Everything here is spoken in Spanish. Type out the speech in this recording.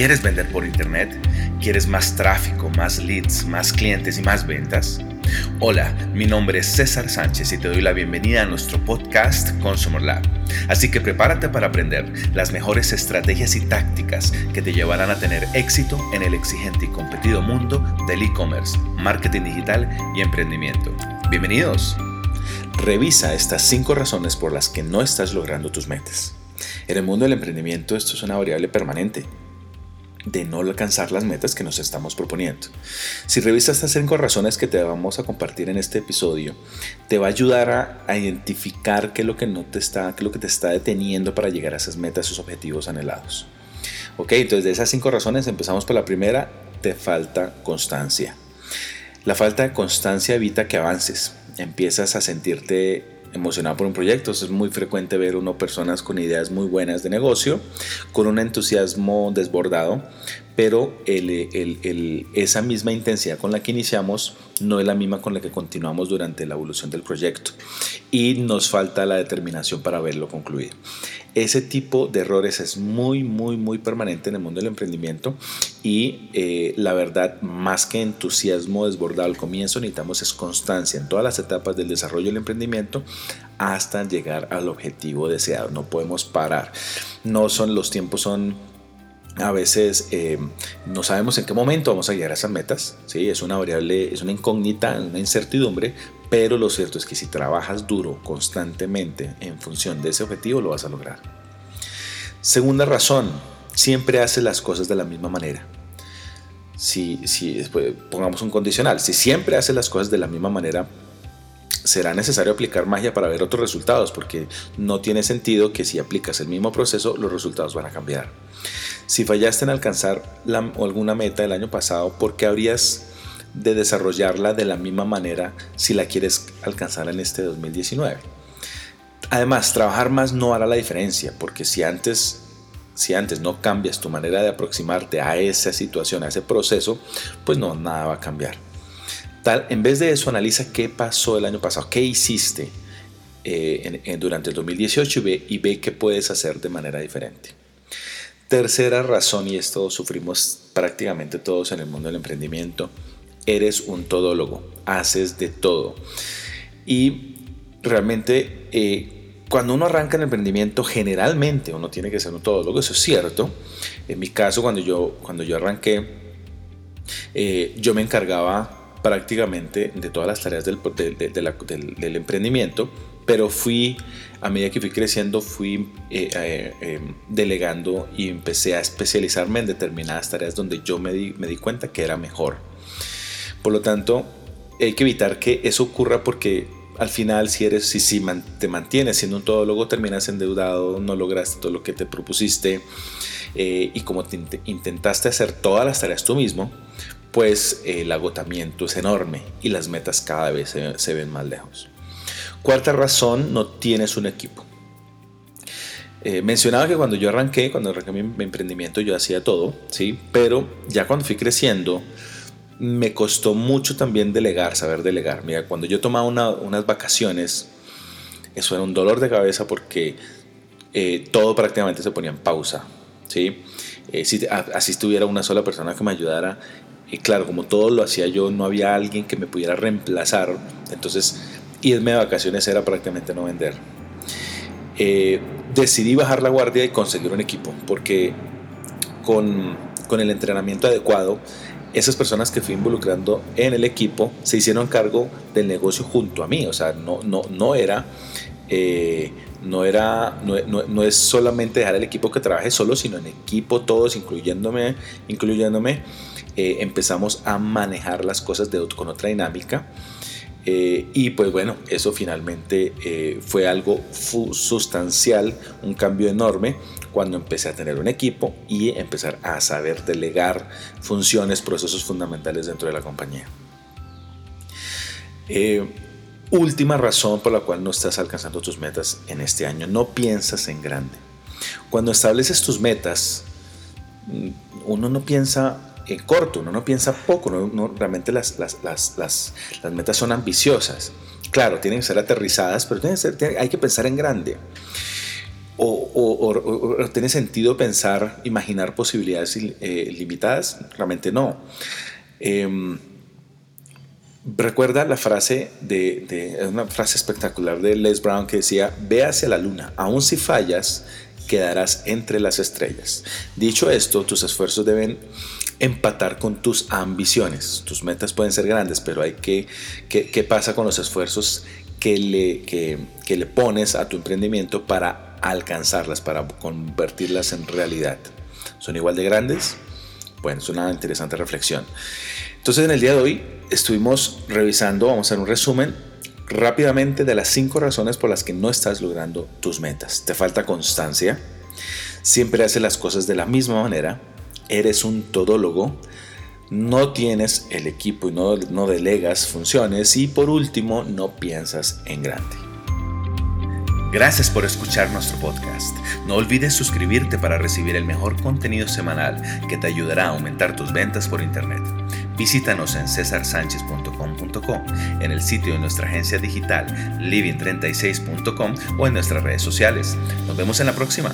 ¿Quieres vender por internet? ¿Quieres más tráfico, más leads, más clientes y más ventas? Hola, mi nombre es César Sánchez y te doy la bienvenida a nuestro podcast Consumer Lab. Así que prepárate para aprender las mejores estrategias y tácticas que te llevarán a tener éxito en el exigente y competido mundo del e-commerce, marketing digital y emprendimiento. Bienvenidos. Revisa estas 5 razones por las que no estás logrando tus metas. En el mundo del emprendimiento esto es una variable permanente de no alcanzar las metas que nos estamos proponiendo. Si revisas estas cinco razones que te vamos a compartir en este episodio, te va a ayudar a, identificar qué es lo que no te está, qué es lo que te está deteniendo para llegar a esas metas, esos objetivos anhelados. Ok, entonces de esas cinco razones empezamos por la primera, te falta constancia. La falta de constancia evita que avances, empiezas a sentirte emocionado por un proyecto. Es muy frecuente ver uno personas con ideas muy buenas de negocio, con un entusiasmo desbordado, pero esa misma intensidad con la que iniciamos no es la misma con la que continuamos durante la evolución del proyecto y nos falta la determinación para verlo concluir. Ese tipo de errores es muy, muy, muy permanente en el mundo del emprendimiento y eh, la verdad, más que entusiasmo desbordado al comienzo, necesitamos es constancia en todas las etapas del desarrollo del emprendimiento hasta llegar al objetivo deseado. No podemos parar. No son los tiempos son a veces eh, no sabemos en qué momento vamos a llegar a esas metas, ¿sí? es una variable, es una incógnita, una incertidumbre, pero lo cierto es que si trabajas duro constantemente en función de ese objetivo, lo vas a lograr. Segunda razón, siempre haces las cosas de la misma manera. Si, si pongamos un condicional, si siempre haces las cosas de la misma manera, será necesario aplicar magia para ver otros resultados, porque no tiene sentido que si aplicas el mismo proceso, los resultados van a cambiar. Si fallaste en alcanzar alguna meta del año pasado, ¿por qué habrías de desarrollarla de la misma manera si la quieres alcanzar en este 2019? Además, trabajar más no hará la diferencia, porque si antes si antes no cambias tu manera de aproximarte a esa situación, a ese proceso, pues no, nada va a cambiar. Tal, en vez de eso, analiza qué pasó el año pasado, qué hiciste eh, durante el 2018 y ve, y ve qué puedes hacer de manera diferente. Tercera razón, y esto sufrimos prácticamente todos en el mundo del emprendimiento, eres un todólogo, haces de todo. Y realmente eh, cuando uno arranca en el emprendimiento, generalmente uno tiene que ser un todólogo, eso es cierto. En mi caso, cuando yo, cuando yo arranqué, eh, yo me encargaba prácticamente de todas las tareas del, del, emprendimiento, pero fui, a medida que fui creciendo, fui eh, eh, em, delegando y empecé a especializarme en determinadas tareas donde yo me di, me di cuenta que era mejor. Por lo tanto, hay que evitar que eso ocurra porque al final si eres si, te mantienes siendo un todólogo terminas endeudado no lograste todo lo que te propusiste eh, y como intentaste hacer todas las tareas tú mismo pues el agotamiento es enorme y las metas cada vez se, ven más lejos. Cuarta razón, no tienes un equipo. Eh, mencionaba que cuando yo arranqué, cuando arranqué mi, emprendimiento, yo hacía todo, ¿sí? Pero ya cuando fui creciendo, me costó mucho también delegar, saber delegar. Mira, cuando yo tomaba unas vacaciones, eso era un dolor de cabeza porque eh, todo prácticamente se ponía en pausa, ¿sí? Eh, si así estuviera una sola persona que me ayudara, y claro, como todo lo hacía yo, no había alguien que me pudiera reemplazar. Entonces, irme de vacaciones era prácticamente no vender. Eh, decidí bajar la guardia y conseguir un equipo, porque con, con, el entrenamiento adecuado, esas personas que fui involucrando en el equipo se hicieron cargo del negocio junto a mí. O sea, no, no, no era... Eh, no, era, no, no, no, es solamente dejar el equipo que trabaje solo, sino en equipo todos, incluyéndome, incluyéndome eh, empezamos a manejar las cosas de, con otra dinámica. Eh, y pues bueno, eso finalmente eh, fue algo sustancial, un cambio enorme cuando empecé a tener un equipo y empezar a saber delegar funciones, procesos fundamentales dentro de la compañía. última razón por la cual no estás alcanzando tus metas en este año, no piensas en grande. Cuando estableces tus metas, mm, uno no piensa corto, uno no piensa poco, no, realmente las, las, las, las, metas son ambiciosas. Claro, tienen que ser aterrizadas, pero tienen que hay que pensar en grande. o, tiene sentido pensar, imaginar posibilidades eh, limitadas? Realmente no. Em, recuerda la frase de, una frase espectacular de Les Brown que decía, ve hacia la luna, aun si fallas, quedarás entre las estrellas. Dicho esto, tus esfuerzos deben empatar con tus ambiciones. Tus metas pueden ser grandes, pero hay que, ¿qué, pasa con los esfuerzos que le, que le pones a tu emprendimiento para alcanzarlas, para convertirlas en realidad? ¿Son igual de grandes? Bueno, es una interesante reflexión. Entonces en el día de hoy estuvimos revisando, vamos a hacer un resumen rápidamente de las cinco razones por las que no estás logrando tus metas. Te falta constancia, siempre haces las cosas de la misma manera, eres un todólogo, no tienes el equipo y no, no delegas funciones y por último no piensas en grande. Gracias por escuchar nuestro podcast. No olvides suscribirte para recibir el mejor contenido semanal que te ayudará a aumentar tus ventas por Internet. Visítanos en cesarsanchez.com.co, en el sitio de nuestra agencia digital living36.com o en nuestras redes sociales. Nos vemos en la próxima.